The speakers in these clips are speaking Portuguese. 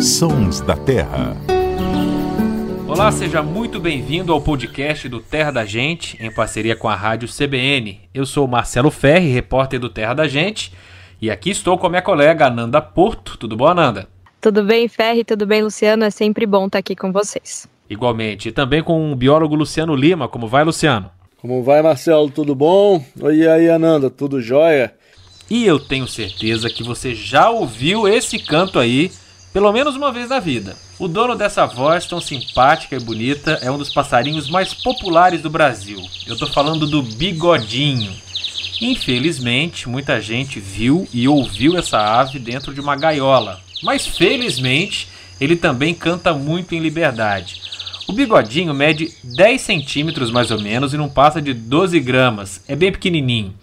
Sons da Terra. Olá, seja muito bem-vindo ao podcast do Terra da Gente, em parceria com a rádio CBN. Eu sou Marcelo Ferri, repórter do Terra da Gente, e aqui estou com a minha colega Ananda Porto. Tudo bom, Ananda? Tudo bem, Ferri? Tudo bem, Luciano? É sempre bom estar aqui com vocês. Igualmente. E também com o biólogo Luciano Lima. Como vai, Luciano? Como vai, Marcelo? Tudo bom? Oi, aí, Ananda? Tudo jóia? E eu tenho certeza que você já ouviu esse canto aí, pelo menos uma vez na vida. O dono dessa voz tão simpática e bonita é um dos passarinhos mais populares do Brasil. Eu tô falando do bigodinho. Infelizmente, muita gente viu e ouviu essa ave dentro de uma gaiola, mas felizmente ele também canta muito em liberdade. O bigodinho mede 10 centímetros mais ou menos e não passa de 12 gramas, é bem pequenininho.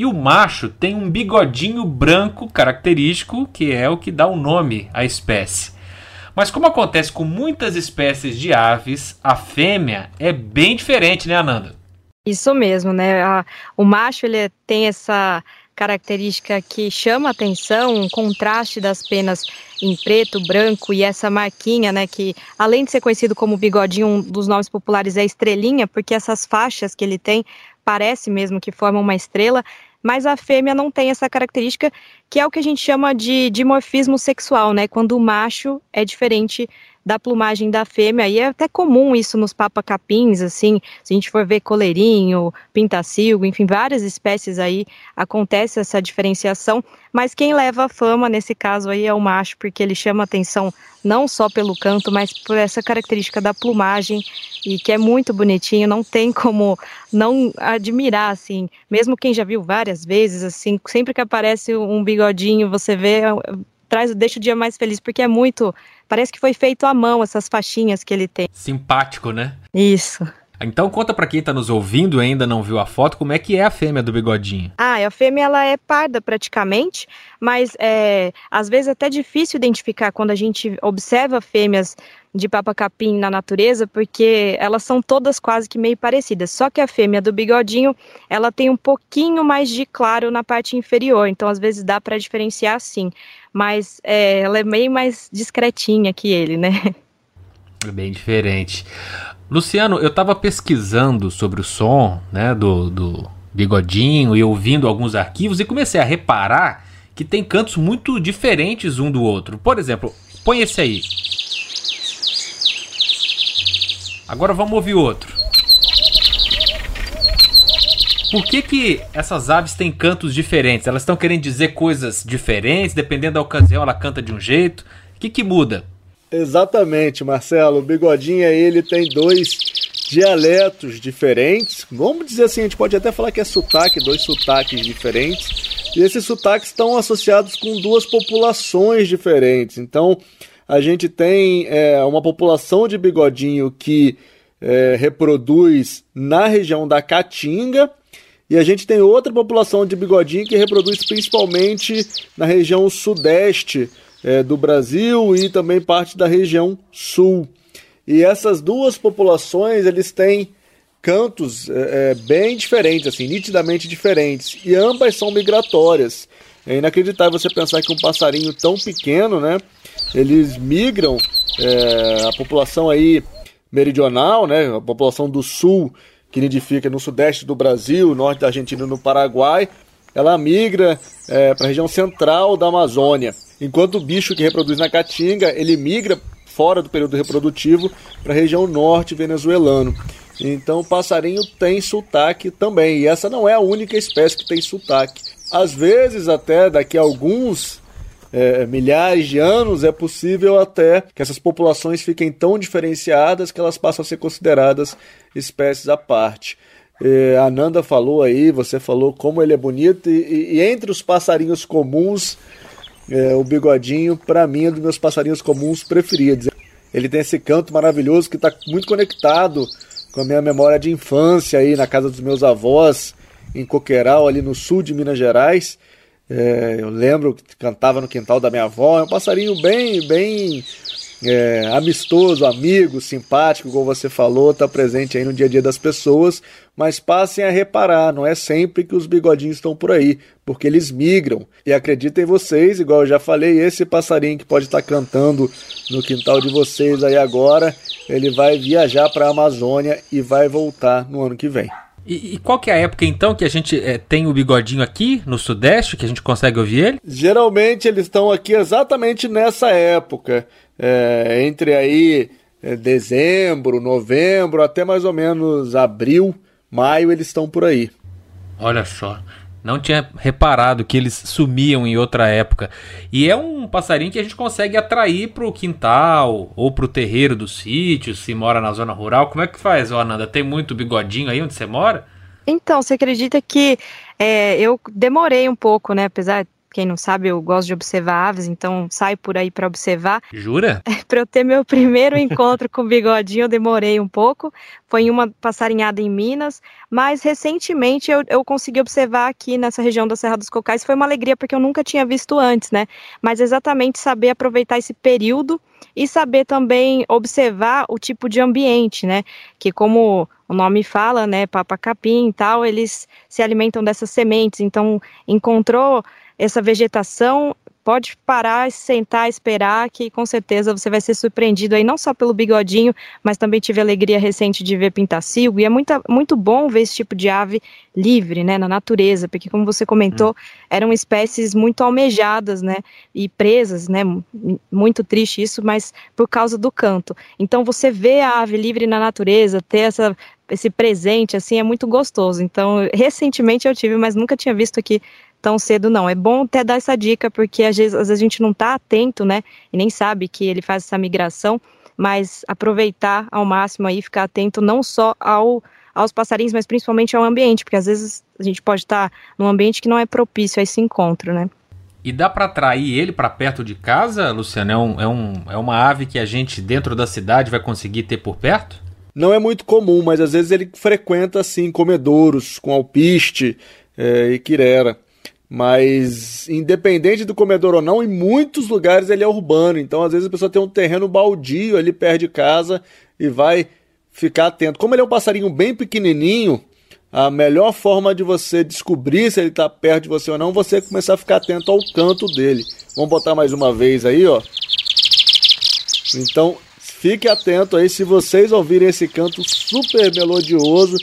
E o macho tem um bigodinho branco característico, que é o que dá o nome à espécie. Mas como acontece com muitas espécies de aves, a fêmea é bem diferente, né, Ananda? Isso mesmo, né? A, o macho ele tem essa característica que chama atenção, um contraste das penas em preto, branco e essa marquinha, né, que além de ser conhecido como bigodinho, um dos nomes populares é estrelinha, porque essas faixas que ele tem parece mesmo que formam uma estrela, mas a fêmea não tem essa característica, que é o que a gente chama de dimorfismo sexual, né, quando o macho é diferente da plumagem da fêmea, e é até comum isso nos papacapins, assim, se a gente for ver coleirinho, pintacilgo, enfim, várias espécies aí acontece essa diferenciação, mas quem leva a fama nesse caso aí é o macho, porque ele chama atenção não só pelo canto, mas por essa característica da plumagem, e que é muito bonitinho, não tem como não admirar, assim, mesmo quem já viu várias vezes, assim, sempre que aparece um bigodinho, você vê, traz, deixa o dia mais feliz, porque é muito Parece que foi feito à mão essas faixinhas que ele tem. Simpático, né? Isso. Então conta para quem está nos ouvindo e ainda não viu a foto, como é que é a fêmea do bigodinho? Ah, a fêmea ela é parda praticamente, mas é, às vezes é até difícil identificar quando a gente observa fêmeas de papacapim na natureza, porque elas são todas quase que meio parecidas. Só que a fêmea do bigodinho, ela tem um pouquinho mais de claro na parte inferior, então às vezes dá para diferenciar sim. Mas é, ela é meio mais discretinha que ele, né? É bem diferente. Luciano, eu estava pesquisando sobre o som né, do, do bigodinho e ouvindo alguns arquivos e comecei a reparar que tem cantos muito diferentes um do outro. Por exemplo, põe esse aí. Agora vamos ouvir outro. Por que, que essas aves têm cantos diferentes? Elas estão querendo dizer coisas diferentes, dependendo da ocasião ela canta de um jeito. O que, que muda? Exatamente, Marcelo. O bigodinho ele tem dois dialetos diferentes. Vamos dizer assim, a gente pode até falar que é sotaque, dois sotaques diferentes. E esses sotaques estão associados com duas populações diferentes. Então, a gente tem é, uma população de bigodinho que é, reproduz na região da Caatinga e a gente tem outra população de bigodinho que reproduz principalmente na região sudeste é, do Brasil e também parte da região sul. E essas duas populações eles têm cantos é, é bem diferentes, assim, nitidamente diferentes, e ambas são migratórias. É inacreditável você pensar que um passarinho tão pequeno, né, eles migram, é, a população aí meridional, né, a população do sul, que nidifica no sudeste do Brasil, norte da Argentina e no Paraguai, ela migra é, para a região central da Amazônia, enquanto o bicho que reproduz na Caatinga, ele migra fora do período reprodutivo para a região norte venezuelano. Então o passarinho tem sotaque também, e essa não é a única espécie que tem sotaque. Às vezes, até daqui a alguns é, milhares de anos, é possível até que essas populações fiquem tão diferenciadas que elas passam a ser consideradas espécies à parte. É, a Nanda falou aí, você falou como ele é bonito, e, e entre os passarinhos comuns, é, o bigodinho, para mim, é um dos meus passarinhos comuns preferidos. Ele tem esse canto maravilhoso que está muito conectado com a minha memória de infância aí na casa dos meus avós, em Coqueiral, ali no sul de Minas Gerais. É, eu lembro que cantava no quintal da minha avó. É um passarinho bem, bem é, amistoso, amigo, simpático, como você falou, está presente aí no dia a dia das pessoas, mas passem a reparar, não é sempre que os bigodinhos estão por aí, porque eles migram. E acreditem vocês, igual eu já falei, esse passarinho que pode estar cantando no quintal de vocês aí agora, ele vai viajar para a Amazônia e vai voltar no ano que vem. E, e, qual que é a época então que a gente é, tem o bigodinho aqui no Sudeste, que a gente consegue ouvir ele? Geralmente eles estão aqui exatamente nessa época, é, entre aí é, dezembro, novembro, até mais ou menos abril, maio eles estão por aí. Olha só. Não tinha reparado que eles sumiam em outra época. E é um passarinho que a gente consegue atrair para o quintal ou para o terreiro do sítio, se mora na zona rural. Como é que faz, Ananda? Tem muito bigodinho aí onde você mora? Então, você acredita que é, eu demorei um pouco, né? Apesar quem não sabe, eu gosto de observar aves, então saio por aí para observar. Jura? para eu ter meu primeiro encontro com o bigodinho, eu demorei um pouco. Foi em uma passarinhada em Minas, mas recentemente eu, eu consegui observar aqui nessa região da Serra dos Cocais. Foi uma alegria porque eu nunca tinha visto antes, né? Mas exatamente saber aproveitar esse período e saber também observar o tipo de ambiente, né? Que como o nome fala, né, papa capim e tal, eles se alimentam dessas sementes. Então, encontrou essa vegetação, pode parar, sentar, esperar, que com certeza você vai ser surpreendido aí, não só pelo bigodinho, mas também tive a alegria recente de ver pintacilgo, e é muito, muito bom ver esse tipo de ave livre, né, na natureza, porque como você comentou, hum. eram espécies muito almejadas, né, e presas, né, muito triste isso, mas por causa do canto. Então você vê a ave livre na natureza, ter essa esse presente assim é muito gostoso. Então, recentemente eu tive, mas nunca tinha visto aqui tão cedo, não. É bom até dar essa dica, porque às vezes, às vezes a gente não está atento, né? E nem sabe que ele faz essa migração, mas aproveitar ao máximo aí, ficar atento não só ao, aos passarinhos, mas principalmente ao ambiente, porque às vezes a gente pode estar tá num ambiente que não é propício a esse encontro, né? E dá para atrair ele para perto de casa, Luciano? É, um, é, um, é uma ave que a gente dentro da cidade vai conseguir ter por perto? Não é muito comum, mas às vezes ele frequenta assim comedouros com alpiste é, e quirera. Mas, independente do comedor ou não, em muitos lugares ele é urbano. Então, às vezes, a pessoa tem um terreno baldio ali perto de casa e vai ficar atento. Como ele é um passarinho bem pequenininho, a melhor forma de você descobrir se ele está perto de você ou não, você começar a ficar atento ao canto dele. Vamos botar mais uma vez aí, ó. Então, fique atento aí. Se vocês ouvirem esse canto super melodioso,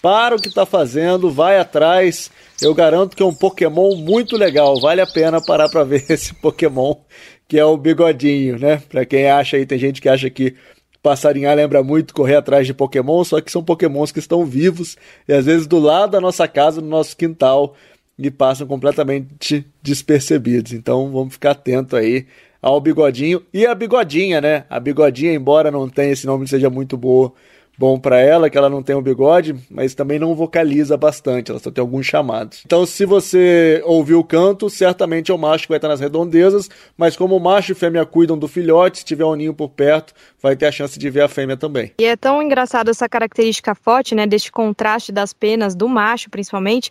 para o que está fazendo, vai atrás eu garanto que é um Pokémon muito legal. Vale a pena parar para ver esse Pokémon, que é o bigodinho, né? Para quem acha aí, tem gente que acha que passarinhar lembra muito correr atrás de Pokémon, só que são Pokémons que estão vivos e às vezes do lado da nossa casa, no nosso quintal, e passam completamente despercebidos. Então vamos ficar atento aí ao bigodinho e a bigodinha, né? A bigodinha, embora não tenha esse nome seja muito boa bom para ela, que ela não tem o bigode, mas também não vocaliza bastante, ela só tem alguns chamados. Então, se você ouviu o canto, certamente é o macho que vai estar nas redondezas, mas como o macho e fêmea cuidam do filhote, se tiver um ninho por perto, vai ter a chance de ver a fêmea também. E é tão engraçado essa característica forte, né, deste contraste das penas do macho, principalmente,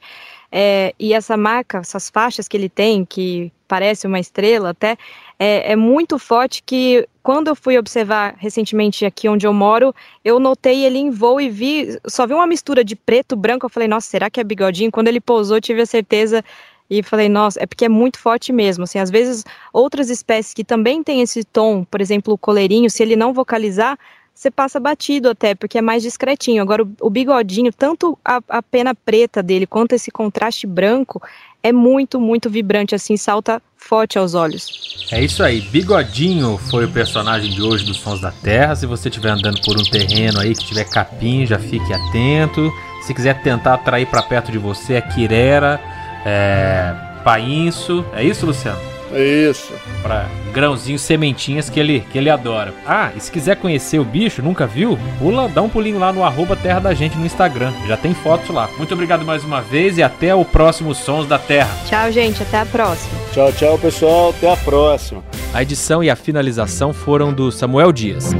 é, e essa marca, essas faixas que ele tem, que parece uma estrela até, é, é, muito forte que quando eu fui observar recentemente aqui onde eu moro, eu notei ele em voo e vi, só vi uma mistura de preto, branco, eu falei, nossa, será que é bigodinho? Quando ele pousou, tive a certeza e falei, nossa, é porque é muito forte mesmo, assim, às vezes outras espécies que também têm esse tom, por exemplo, o coleirinho, se ele não vocalizar, você passa batido até, porque é mais discretinho. Agora, o, bigodinho, tanto a, a, pena preta dele quanto esse contraste branco, é muito, muito vibrante, assim, salta forte aos olhos. É isso aí, Bigodinho foi o personagem de hoje dos Sons da Terra. Se você estiver andando por um terreno aí que tiver capim, já fique atento. Se quiser tentar atrair para perto de você, é Quirera, é Painço. É isso, Luciano? Isso. Pra grãozinhos, sementinhas que ele, que ele adora. Ah, e se quiser conhecer o bicho, nunca viu? Pula, dá um pulinho lá no arroba Terra da Gente no Instagram. Já tem fotos lá. Muito obrigado mais uma vez e até o próximo Sons da Terra. Tchau, gente. Até a próxima. Tchau, tchau, pessoal. Até a próxima. A edição e a finalização foram do Samuel Dias.